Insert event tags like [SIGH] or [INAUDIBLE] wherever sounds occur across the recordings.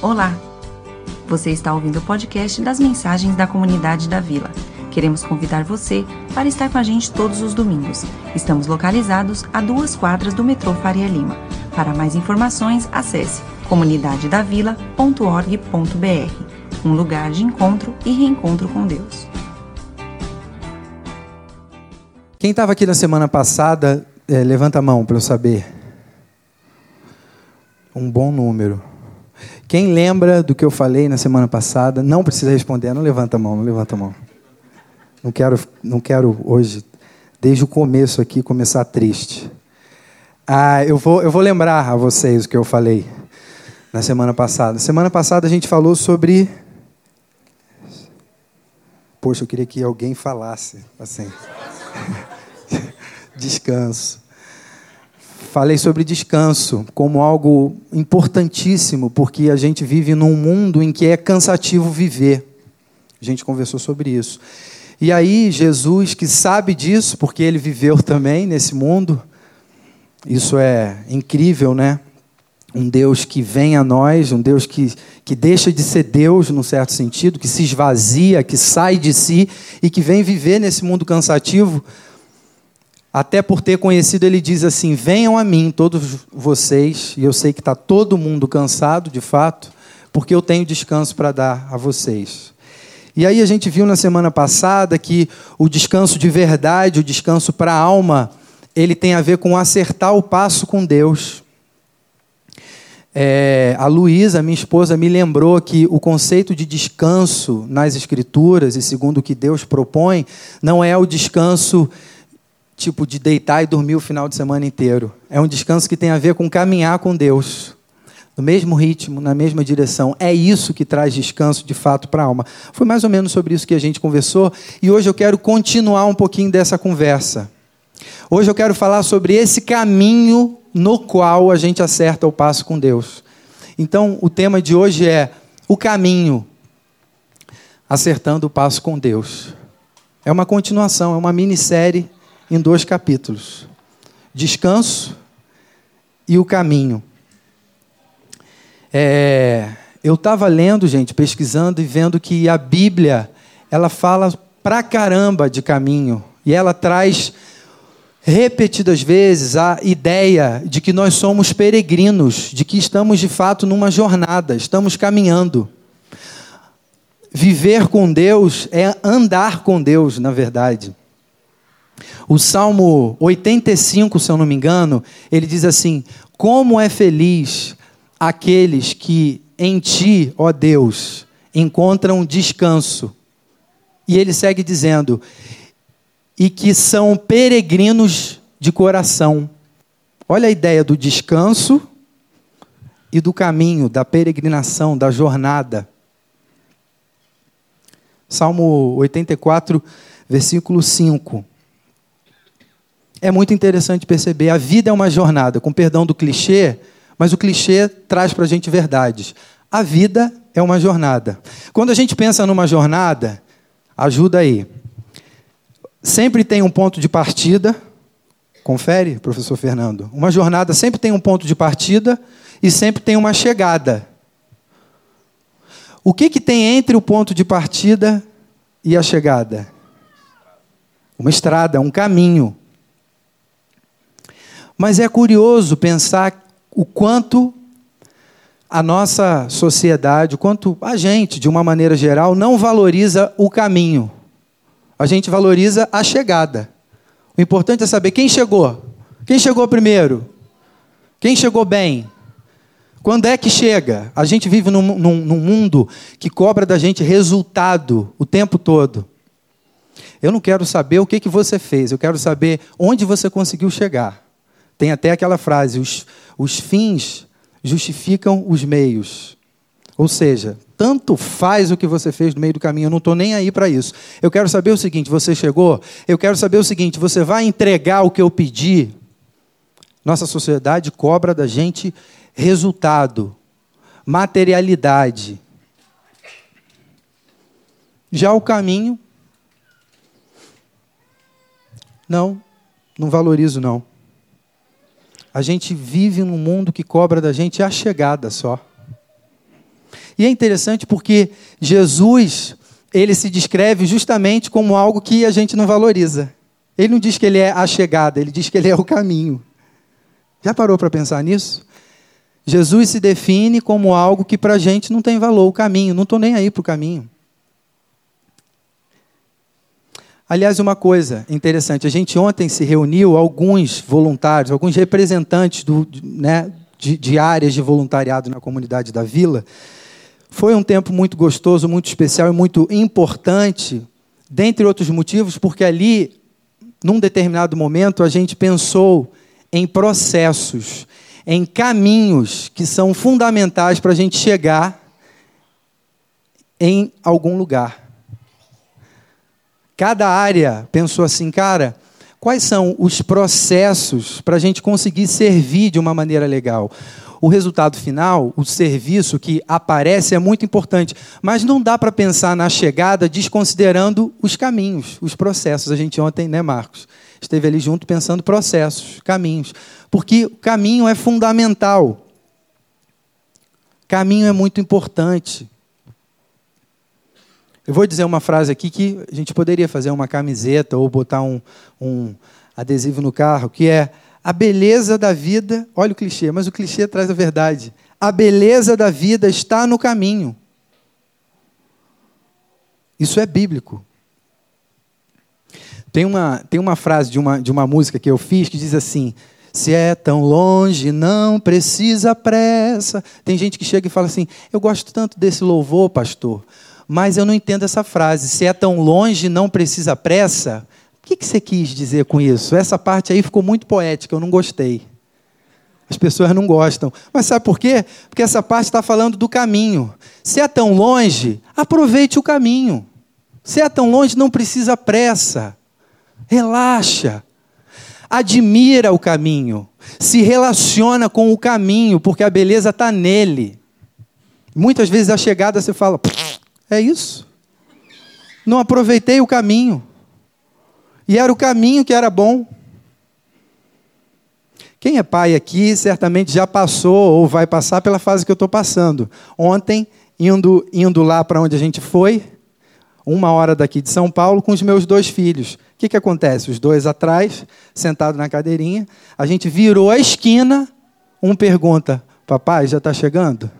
Olá! Você está ouvindo o podcast das mensagens da comunidade da Vila. Queremos convidar você para estar com a gente todos os domingos. Estamos localizados a duas quadras do metrô Faria Lima. Para mais informações, acesse comunidadedavila.org.br um lugar de encontro e reencontro com Deus. Quem estava aqui na semana passada, é, levanta a mão para eu saber. Um bom número. Quem lembra do que eu falei na semana passada, não precisa responder, não levanta a mão, não levanta a mão. Não quero, não quero hoje, desde o começo aqui, começar triste. Ah, eu, vou, eu vou lembrar a vocês o que eu falei na semana passada. Semana passada a gente falou sobre. Poxa, eu queria que alguém falasse assim. [LAUGHS] descanso. Falei sobre descanso como algo importantíssimo, porque a gente vive num mundo em que é cansativo viver. A gente conversou sobre isso. E aí, Jesus, que sabe disso, porque ele viveu também nesse mundo, isso é incrível, né? Um Deus que vem a nós, um Deus que, que deixa de ser Deus, num certo sentido, que se esvazia, que sai de si e que vem viver nesse mundo cansativo até por ter conhecido, ele diz assim: Venham a mim, todos vocês, e eu sei que está todo mundo cansado, de fato, porque eu tenho descanso para dar a vocês. E aí a gente viu na semana passada que o descanso de verdade, o descanso para a alma, ele tem a ver com acertar o passo com Deus. É, a Luísa, minha esposa, me lembrou que o conceito de descanso nas Escrituras, e segundo o que Deus propõe, não é o descanso tipo de deitar e dormir o final de semana inteiro. É um descanso que tem a ver com caminhar com Deus. No mesmo ritmo, na mesma direção. É isso que traz descanso de fato para a alma. Foi mais ou menos sobre isso que a gente conversou e hoje eu quero continuar um pouquinho dessa conversa. Hoje eu quero falar sobre esse caminho no qual a gente acerta o passo com Deus. Então, o tema de hoje é o caminho acertando o passo com Deus. É uma continuação, é uma minissérie em dois capítulos: Descanso e o Caminho. É, eu estava lendo, gente, pesquisando e vendo que a Bíblia ela fala pra caramba de caminho e ela traz repetidas vezes a ideia de que nós somos peregrinos, de que estamos de fato numa jornada, estamos caminhando. Viver com Deus é andar com Deus, na verdade. O Salmo 85, se eu não me engano, ele diz assim: Como é feliz aqueles que em ti, ó Deus, encontram descanso. E ele segue dizendo: E que são peregrinos de coração. Olha a ideia do descanso e do caminho, da peregrinação, da jornada. Salmo 84, versículo 5. É muito interessante perceber, a vida é uma jornada, com perdão do clichê, mas o clichê traz para a gente verdades. A vida é uma jornada. Quando a gente pensa numa jornada, ajuda aí. Sempre tem um ponto de partida. Confere, professor Fernando. Uma jornada sempre tem um ponto de partida e sempre tem uma chegada. O que, que tem entre o ponto de partida e a chegada? Uma estrada, um caminho. Mas é curioso pensar o quanto a nossa sociedade, o quanto a gente, de uma maneira geral, não valoriza o caminho. A gente valoriza a chegada. O importante é saber quem chegou. Quem chegou primeiro? Quem chegou bem? Quando é que chega? A gente vive num, num, num, mundo que cobra da gente resultado o tempo todo. Eu não quero saber o que, que você fez, eu quero saber onde você conseguiu chegar. Tem até aquela frase: os, os fins justificam os meios. Ou seja, tanto faz o que você fez no meio do caminho, eu não estou nem aí para isso. Eu quero saber o seguinte: você chegou? Eu quero saber o seguinte: você vai entregar o que eu pedi? Nossa sociedade cobra da gente resultado, materialidade. Já o caminho, não, não valorizo não. A gente vive num mundo que cobra da gente a chegada só. E é interessante porque Jesus, ele se descreve justamente como algo que a gente não valoriza. Ele não diz que ele é a chegada, ele diz que ele é o caminho. Já parou para pensar nisso? Jesus se define como algo que para a gente não tem valor, o caminho. Não estou nem aí para o caminho. Aliás, uma coisa interessante: a gente ontem se reuniu, alguns voluntários, alguns representantes do, né, de, de áreas de voluntariado na comunidade da vila. Foi um tempo muito gostoso, muito especial e muito importante, dentre outros motivos, porque ali, num determinado momento, a gente pensou em processos, em caminhos que são fundamentais para a gente chegar em algum lugar. Cada área pensou assim, cara, quais são os processos para a gente conseguir servir de uma maneira legal? O resultado final, o serviço que aparece é muito importante, mas não dá para pensar na chegada desconsiderando os caminhos, os processos. A gente ontem, né, Marcos, esteve ali junto pensando processos, caminhos, porque o caminho é fundamental. Caminho é muito importante. Eu vou dizer uma frase aqui que a gente poderia fazer uma camiseta ou botar um, um adesivo no carro, que é a beleza da vida. Olha o clichê, mas o clichê traz a verdade. A beleza da vida está no caminho. Isso é bíblico. Tem uma, tem uma frase de uma, de uma música que eu fiz que diz assim: Se é tão longe, não precisa pressa. Tem gente que chega e fala assim: Eu gosto tanto desse louvor, pastor, mas eu não entendo essa frase. Se é tão longe, não precisa pressa. O que você quis dizer com isso? Essa parte aí ficou muito poética, eu não gostei. As pessoas não gostam. Mas sabe por quê? Porque essa parte está falando do caminho. Se é tão longe, aproveite o caminho. Se é tão longe, não precisa pressa. Relaxa. Admira o caminho. Se relaciona com o caminho, porque a beleza está nele. Muitas vezes a chegada você fala, é isso. Não aproveitei o caminho. E era o caminho que era bom. Quem é pai aqui certamente já passou ou vai passar pela fase que eu estou passando. Ontem, indo, indo lá para onde a gente foi, uma hora daqui de São Paulo, com os meus dois filhos. O que, que acontece? Os dois atrás, sentados na cadeirinha, a gente virou a esquina, um pergunta: Papai, já está chegando?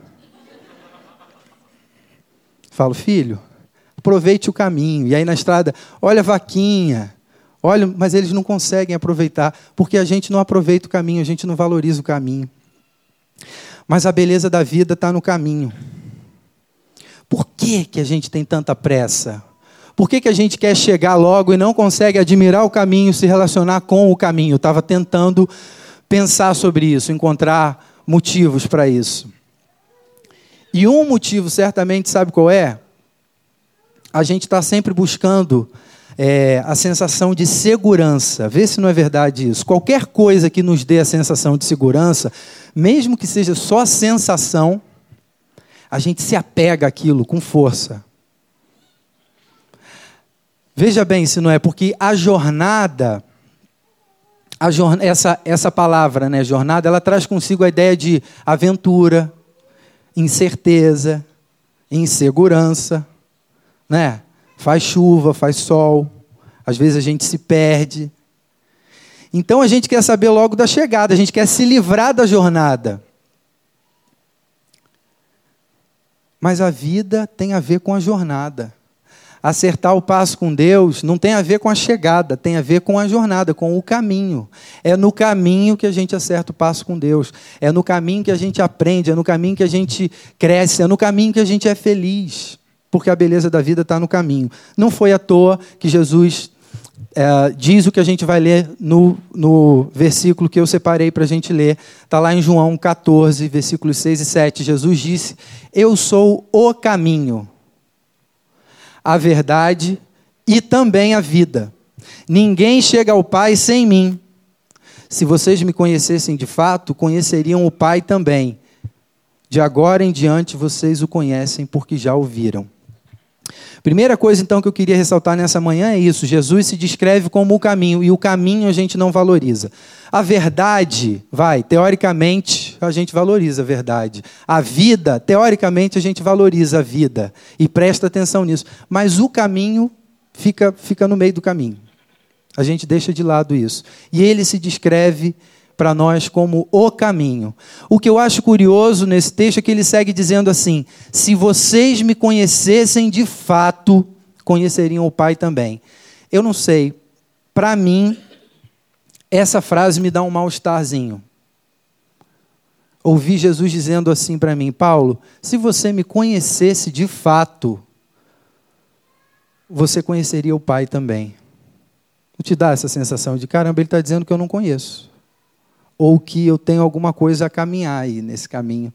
Falo, filho, aproveite o caminho. E aí na estrada, olha a vaquinha. Olha, mas eles não conseguem aproveitar, porque a gente não aproveita o caminho, a gente não valoriza o caminho. Mas a beleza da vida está no caminho. Por que, que a gente tem tanta pressa? Por que, que a gente quer chegar logo e não consegue admirar o caminho, se relacionar com o caminho? Estava tentando pensar sobre isso, encontrar motivos para isso. E um motivo, certamente, sabe qual é? A gente está sempre buscando é, a sensação de segurança. Vê se não é verdade isso. Qualquer coisa que nos dê a sensação de segurança, mesmo que seja só sensação, a gente se apega àquilo com força. Veja bem se não é, porque a jornada, a jornada essa, essa palavra, né, jornada, ela traz consigo a ideia de aventura, incerteza, insegurança, né? Faz chuva, faz sol, às vezes a gente se perde. Então a gente quer saber logo da chegada, a gente quer se livrar da jornada. Mas a vida tem a ver com a jornada acertar o passo com Deus não tem a ver com a chegada, tem a ver com a jornada, com o caminho. É no caminho que a gente acerta o passo com Deus. É no caminho que a gente aprende, é no caminho que a gente cresce, é no caminho que a gente é feliz. Porque a beleza da vida está no caminho. Não foi à toa que Jesus é, diz o que a gente vai ler no, no versículo que eu separei para a gente ler. Está lá em João 14, versículos 6 e 7. Jesus disse: Eu sou o caminho a verdade e também a vida. Ninguém chega ao Pai sem mim. Se vocês me conhecessem de fato, conheceriam o Pai também. De agora em diante vocês o conhecem porque já o viram. Primeira coisa, então, que eu queria ressaltar nessa manhã é isso: Jesus se descreve como o caminho, e o caminho a gente não valoriza. A verdade, vai, teoricamente, a gente valoriza a verdade. A vida, teoricamente, a gente valoriza a vida e presta atenção nisso. Mas o caminho fica, fica no meio do caminho. A gente deixa de lado isso. E ele se descreve para nós como o caminho. O que eu acho curioso nesse texto é que ele segue dizendo assim: se vocês me conhecessem de fato, conheceriam o Pai também. Eu não sei, para mim, essa frase me dá um mal-estarzinho. Ouvi Jesus dizendo assim para mim: Paulo, se você me conhecesse de fato, você conheceria o Pai também. Não te dá essa sensação de caramba, ele está dizendo que eu não conheço ou que eu tenho alguma coisa a caminhar aí nesse caminho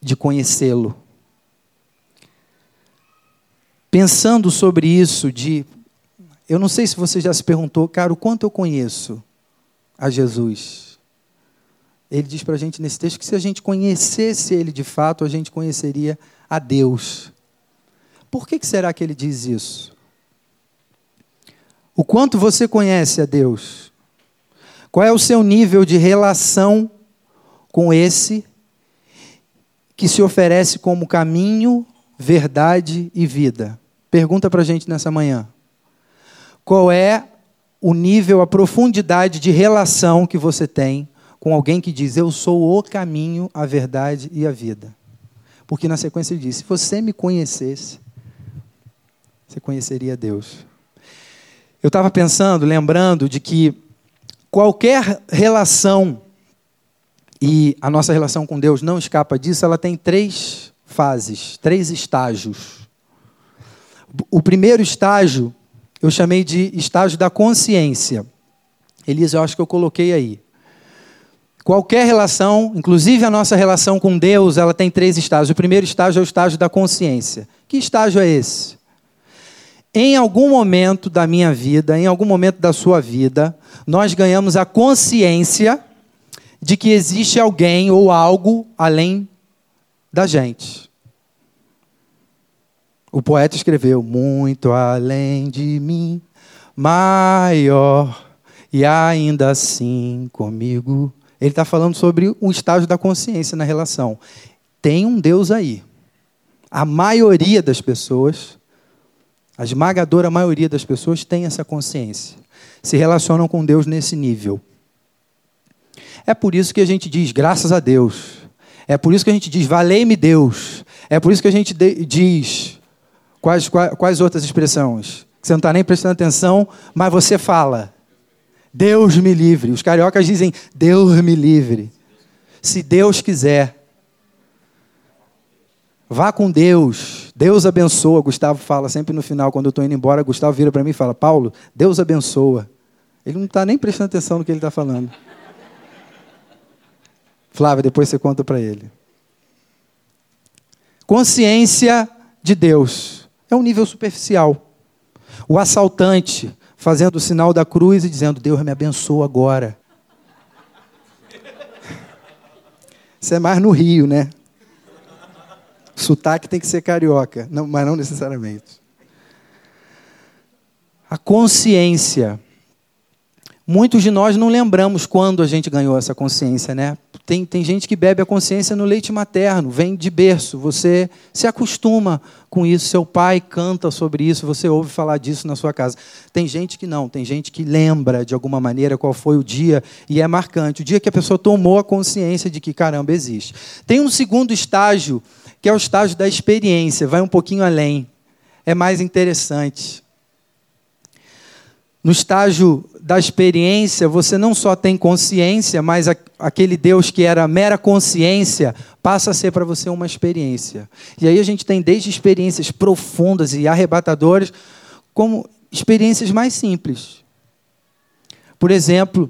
de conhecê-lo. Pensando sobre isso, de eu não sei se você já se perguntou, cara, o quanto eu conheço a Jesus. Ele diz para a gente nesse texto que se a gente conhecesse Ele de fato, a gente conheceria a Deus. Por que, que será que ele diz isso? O quanto você conhece a Deus? Qual é o seu nível de relação com esse que se oferece como caminho, verdade e vida? Pergunta para a gente nessa manhã. Qual é o nível, a profundidade de relação que você tem com alguém que diz: Eu sou o caminho, a verdade e a vida? Porque na sequência ele diz: Se você me conhecesse, você conheceria Deus. Eu estava pensando, lembrando de que Qualquer relação, e a nossa relação com Deus não escapa disso, ela tem três fases, três estágios. O primeiro estágio eu chamei de estágio da consciência. Elisa, eu acho que eu coloquei aí. Qualquer relação, inclusive a nossa relação com Deus, ela tem três estágios. O primeiro estágio é o estágio da consciência. Que estágio é esse? Em algum momento da minha vida, em algum momento da sua vida, nós ganhamos a consciência de que existe alguém ou algo além da gente. O poeta escreveu: Muito além de mim, maior, e ainda assim comigo. Ele está falando sobre o estágio da consciência na relação. Tem um Deus aí. A maioria das pessoas a esmagadora maioria das pessoas tem essa consciência. Se relacionam com Deus nesse nível. É por isso que a gente diz graças a Deus. É por isso que a gente diz valei-me Deus. É por isso que a gente diz quais, quais, quais outras expressões? Você não está nem prestando atenção, mas você fala. Deus me livre. Os cariocas dizem Deus me livre. Se Deus quiser. Vá com Deus. Deus abençoa. Gustavo fala sempre no final, quando eu estou indo embora, Gustavo vira para mim e fala: Paulo, Deus abençoa. Ele não está nem prestando atenção no que ele está falando. Flávia, depois você conta para ele. Consciência de Deus. É um nível superficial. O assaltante fazendo o sinal da cruz e dizendo: Deus me abençoa agora. Isso é mais no Rio, né? Sotaque tem que ser carioca, não, mas não necessariamente. A consciência. Muitos de nós não lembramos quando a gente ganhou essa consciência, né? Tem, tem gente que bebe a consciência no leite materno, vem de berço. Você se acostuma com isso, seu pai canta sobre isso, você ouve falar disso na sua casa. Tem gente que não, tem gente que lembra de alguma maneira qual foi o dia e é marcante. O dia que a pessoa tomou a consciência de que caramba existe. Tem um segundo estágio que é o estágio da experiência, vai um pouquinho além, é mais interessante. No estágio da experiência, você não só tem consciência, mas aquele Deus que era mera consciência passa a ser para você uma experiência. E aí a gente tem desde experiências profundas e arrebatadoras, como experiências mais simples. Por exemplo,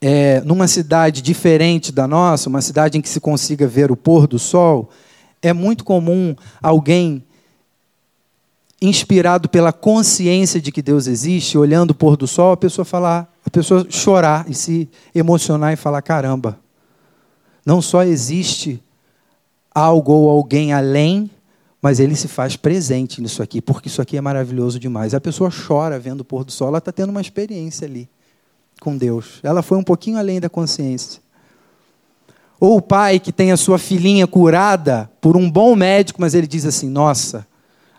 é, numa cidade diferente da nossa, uma cidade em que se consiga ver o pôr do sol, é muito comum alguém inspirado pela consciência de que Deus existe, olhando o pôr do sol, a pessoa falar, a pessoa chorar e se emocionar e falar: caramba, não só existe algo ou alguém além, mas ele se faz presente nisso aqui, porque isso aqui é maravilhoso demais. A pessoa chora vendo o pôr do sol, ela está tendo uma experiência ali com Deus. Ela foi um pouquinho além da consciência. Ou o pai que tem a sua filhinha curada por um bom médico, mas ele diz assim: Nossa,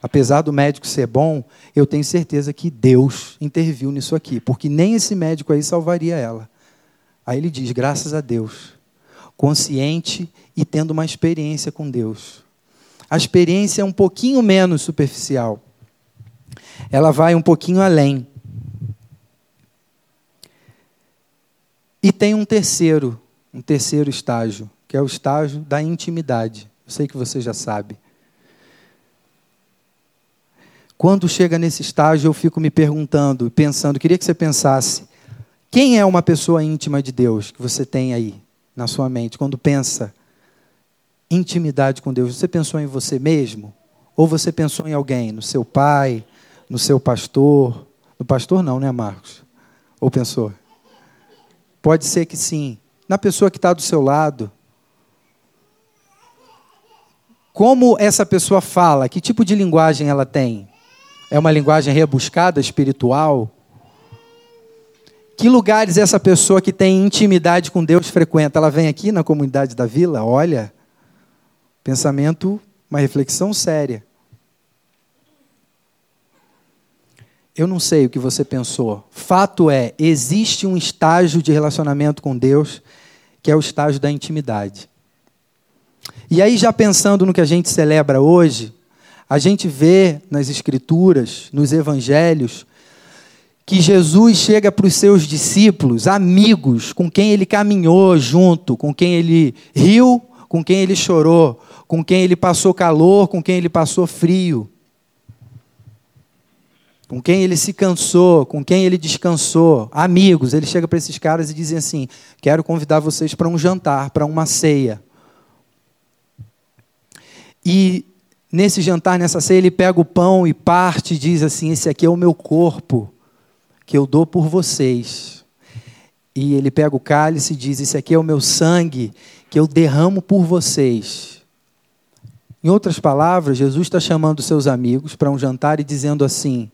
apesar do médico ser bom, eu tenho certeza que Deus interviu nisso aqui, porque nem esse médico aí salvaria ela. Aí ele diz: Graças a Deus, consciente e tendo uma experiência com Deus. A experiência é um pouquinho menos superficial. Ela vai um pouquinho além. E tem um terceiro um terceiro estágio, que é o estágio da intimidade. Eu sei que você já sabe. Quando chega nesse estágio, eu fico me perguntando, pensando, queria que você pensasse, quem é uma pessoa íntima de Deus que você tem aí na sua mente? Quando pensa intimidade com Deus, você pensou em você mesmo? Ou você pensou em alguém? No seu pai? No seu pastor? No pastor não, né, Marcos? Ou pensou? Pode ser que sim na pessoa que está do seu lado. Como essa pessoa fala? Que tipo de linguagem ela tem? É uma linguagem rebuscada, espiritual? Que lugares essa pessoa que tem intimidade com Deus frequenta? Ela vem aqui na comunidade da vila? Olha, pensamento, uma reflexão séria. Eu não sei o que você pensou. Fato é, existe um estágio de relacionamento com Deus que é o estágio da intimidade. E aí, já pensando no que a gente celebra hoje, a gente vê nas Escrituras, nos Evangelhos, que Jesus chega para os seus discípulos, amigos, com quem ele caminhou junto, com quem ele riu, com quem ele chorou, com quem ele passou calor, com quem ele passou frio com quem ele se cansou, com quem ele descansou, amigos. Ele chega para esses caras e diz assim: Quero convidar vocês para um jantar, para uma ceia. E nesse jantar, nessa ceia, ele pega o pão e parte e diz assim: Esse aqui é o meu corpo que eu dou por vocês. E ele pega o cálice e diz: Esse aqui é o meu sangue que eu derramo por vocês. Em outras palavras, Jesus está chamando seus amigos para um jantar e dizendo assim: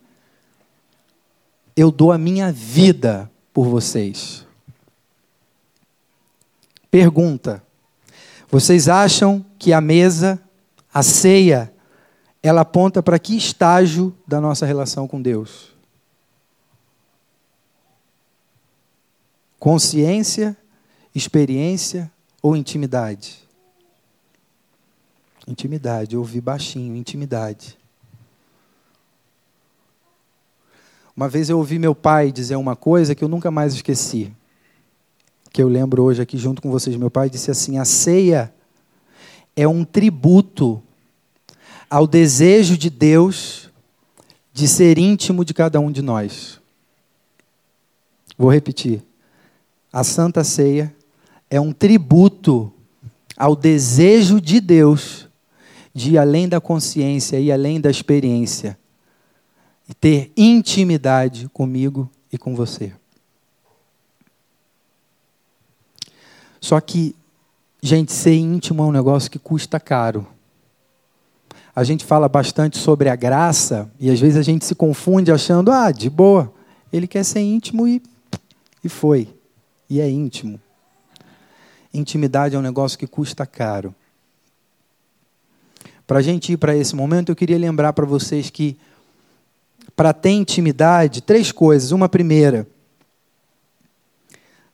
eu dou a minha vida por vocês. Pergunta: vocês acham que a mesa, a ceia, ela aponta para que estágio da nossa relação com Deus? Consciência, experiência ou intimidade? Intimidade, ouvi baixinho, intimidade. Uma vez eu ouvi meu pai dizer uma coisa que eu nunca mais esqueci. Que eu lembro hoje aqui junto com vocês. Meu pai disse assim: a ceia é um tributo ao desejo de Deus de ser íntimo de cada um de nós. Vou repetir. A Santa Ceia é um tributo ao desejo de Deus de ir além da consciência e além da experiência e ter intimidade comigo e com você. Só que, gente, ser íntimo é um negócio que custa caro. A gente fala bastante sobre a graça e às vezes a gente se confunde achando, ah, de boa, ele quer ser íntimo e, e foi. E é íntimo. Intimidade é um negócio que custa caro. Para a gente ir para esse momento, eu queria lembrar para vocês que para ter intimidade, três coisas. Uma primeira,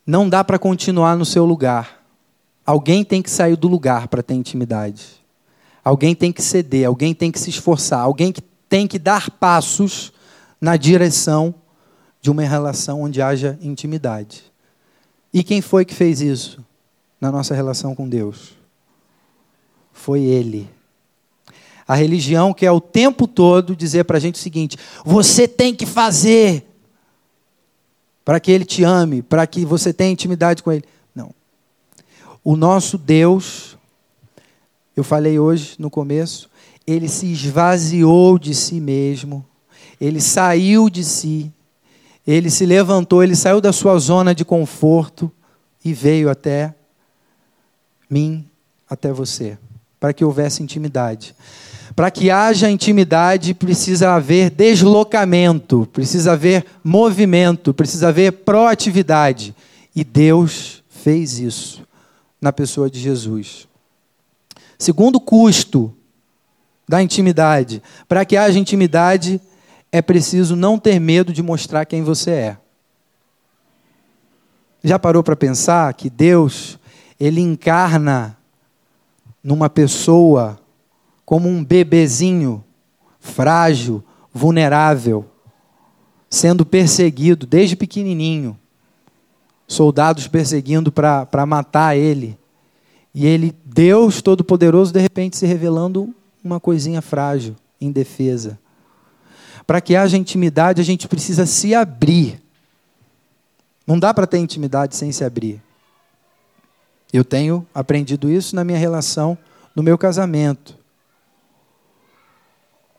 não dá para continuar no seu lugar. Alguém tem que sair do lugar para ter intimidade. Alguém tem que ceder, alguém tem que se esforçar, alguém que tem que dar passos na direção de uma relação onde haja intimidade. E quem foi que fez isso na nossa relação com Deus? Foi Ele. A religião quer o tempo todo dizer para a gente o seguinte: você tem que fazer para que ele te ame, para que você tenha intimidade com ele. O nosso Deus, eu falei hoje no começo, ele se esvaziou de si mesmo, ele saiu de si, ele se levantou, ele saiu da sua zona de conforto e veio até mim, até você, para que houvesse intimidade. Para que haja intimidade, precisa haver deslocamento, precisa haver movimento, precisa haver proatividade. E Deus fez isso na pessoa de Jesus. Segundo custo da intimidade, para que haja intimidade, é preciso não ter medo de mostrar quem você é. Já parou para pensar que Deus, ele encarna numa pessoa como um bebezinho frágil, vulnerável, sendo perseguido desde pequenininho, soldados perseguindo para matar ele. E ele, Deus Todo-Poderoso, de repente se revelando uma coisinha frágil, indefesa. Para que haja intimidade, a gente precisa se abrir. Não dá para ter intimidade sem se abrir. Eu tenho aprendido isso na minha relação, no meu casamento.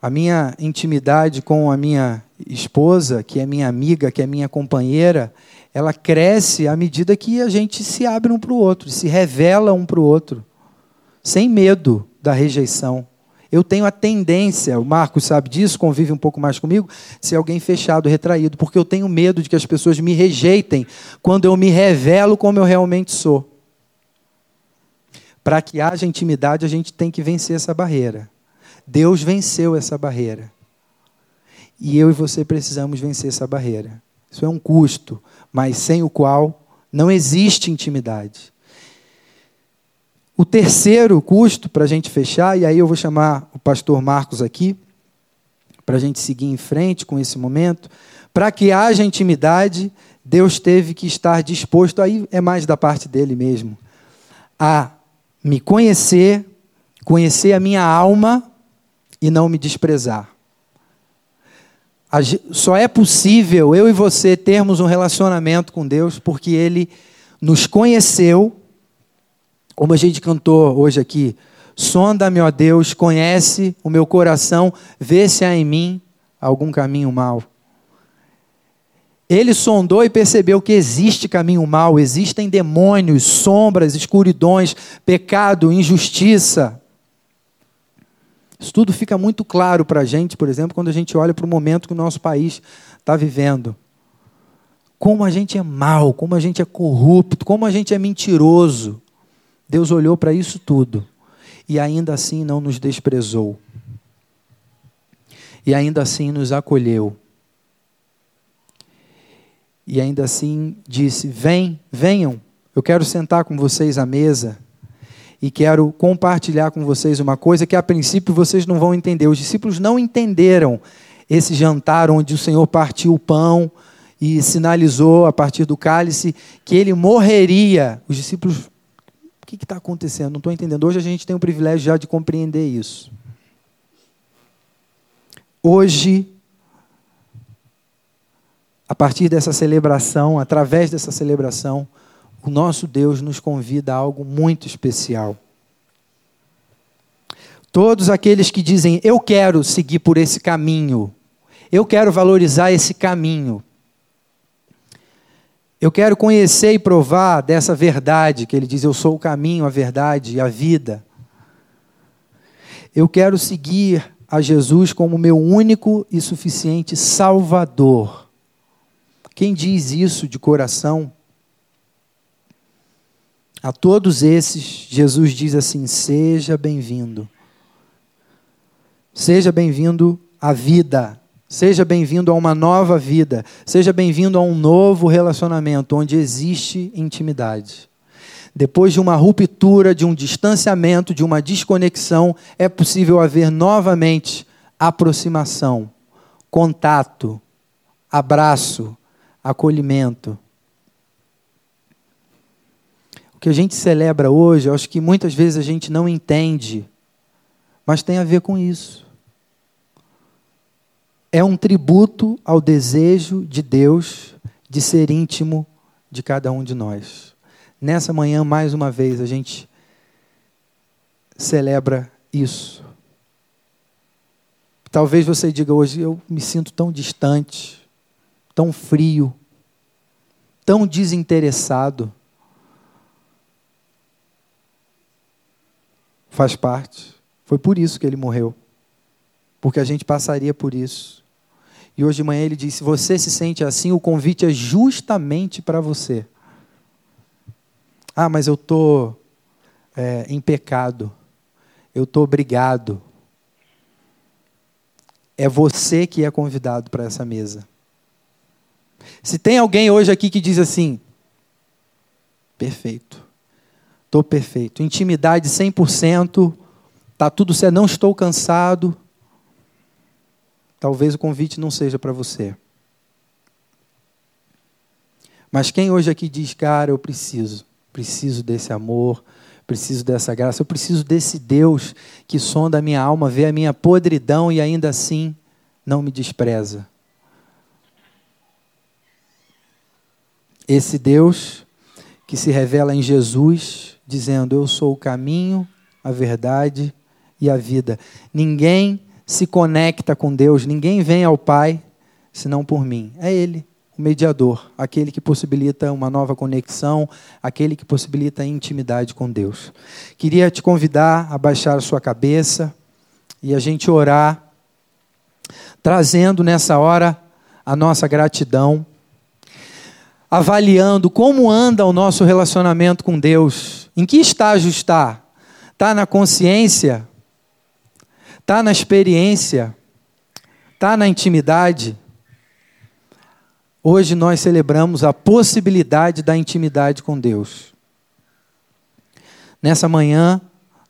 A minha intimidade com a minha esposa, que é minha amiga, que é minha companheira, ela cresce à medida que a gente se abre um para o outro, se revela um para o outro, sem medo da rejeição. Eu tenho a tendência, o Marcos sabe disso, convive um pouco mais comigo, ser alguém fechado, retraído, porque eu tenho medo de que as pessoas me rejeitem quando eu me revelo como eu realmente sou. Para que haja intimidade, a gente tem que vencer essa barreira. Deus venceu essa barreira. E eu e você precisamos vencer essa barreira. Isso é um custo, mas sem o qual não existe intimidade. O terceiro custo, para a gente fechar, e aí eu vou chamar o pastor Marcos aqui, para a gente seguir em frente com esse momento. Para que haja intimidade, Deus teve que estar disposto, aí é mais da parte dele mesmo, a me conhecer, conhecer a minha alma e não me desprezar. Só é possível eu e você termos um relacionamento com Deus porque Ele nos conheceu como a gente cantou hoje aqui, sonda-me, ó Deus, conhece o meu coração, vê se há em mim algum caminho mau. Ele sondou e percebeu que existe caminho mau, existem demônios, sombras, escuridões, pecado, injustiça. Isso tudo fica muito claro para a gente, por exemplo, quando a gente olha para o momento que o nosso país está vivendo. Como a gente é mau, como a gente é corrupto, como a gente é mentiroso. Deus olhou para isso tudo e ainda assim não nos desprezou. E ainda assim nos acolheu. E ainda assim disse: Vem, venham, eu quero sentar com vocês à mesa e quero compartilhar com vocês uma coisa que a princípio vocês não vão entender. Os discípulos não entenderam esse jantar onde o Senhor partiu o pão e sinalizou a partir do cálice que ele morreria. Os discípulos o que está acontecendo? Não estou entendendo. Hoje a gente tem o privilégio já de compreender isso. Hoje, a partir dessa celebração, através dessa celebração, o nosso Deus nos convida a algo muito especial. Todos aqueles que dizem, eu quero seguir por esse caminho, eu quero valorizar esse caminho, eu quero conhecer e provar dessa verdade que ele diz: Eu sou o caminho, a verdade e a vida. Eu quero seguir a Jesus como meu único e suficiente Salvador. Quem diz isso de coração? A todos esses, Jesus diz assim: Seja bem-vindo. Seja bem-vindo à vida. Seja bem-vindo a uma nova vida. Seja bem-vindo a um novo relacionamento onde existe intimidade. Depois de uma ruptura, de um distanciamento, de uma desconexão, é possível haver novamente aproximação, contato, abraço, acolhimento. O que a gente celebra hoje, acho que muitas vezes a gente não entende, mas tem a ver com isso é um tributo ao desejo de Deus de ser íntimo de cada um de nós. Nessa manhã, mais uma vez, a gente celebra isso. Talvez você diga hoje: eu me sinto tão distante, tão frio, tão desinteressado. Faz parte. Foi por isso que ele morreu porque a gente passaria por isso. E hoje de manhã ele disse: se você se sente assim, o convite é justamente para você. Ah, mas eu estou é, em pecado, eu estou obrigado. É você que é convidado para essa mesa. Se tem alguém hoje aqui que diz assim: perfeito, estou perfeito, intimidade 100%, está tudo certo, não estou cansado talvez o convite não seja para você. Mas quem hoje aqui diz, cara, eu preciso, preciso desse amor, preciso dessa graça, eu preciso desse Deus que sonda a minha alma, vê a minha podridão e ainda assim não me despreza. Esse Deus que se revela em Jesus, dizendo: Eu sou o caminho, a verdade e a vida. Ninguém se conecta com Deus, ninguém vem ao Pai senão por mim. É Ele, o mediador, aquele que possibilita uma nova conexão, aquele que possibilita a intimidade com Deus. Queria te convidar a baixar a sua cabeça e a gente orar, trazendo nessa hora a nossa gratidão, avaliando como anda o nosso relacionamento com Deus, em que estágio está? Está na consciência está na experiência, está na intimidade. Hoje nós celebramos a possibilidade da intimidade com Deus. Nessa manhã,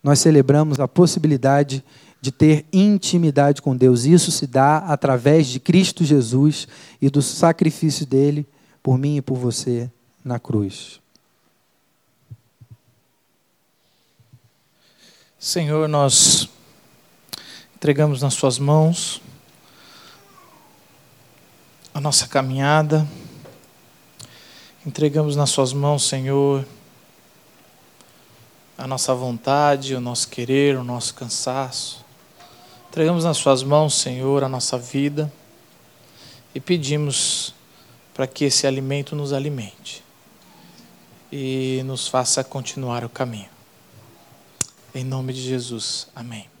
nós celebramos a possibilidade de ter intimidade com Deus. Isso se dá através de Cristo Jesus e do sacrifício dele por mim e por você na cruz. Senhor, nós entregamos nas Suas mãos a nossa caminhada, entregamos nas Suas mãos, Senhor, a nossa vontade, o nosso querer, o nosso cansaço. Entregamos nas Suas mãos, Senhor, a nossa vida e pedimos para que esse alimento nos alimente e nos faça continuar o caminho. Em nome de Jesus. Amém.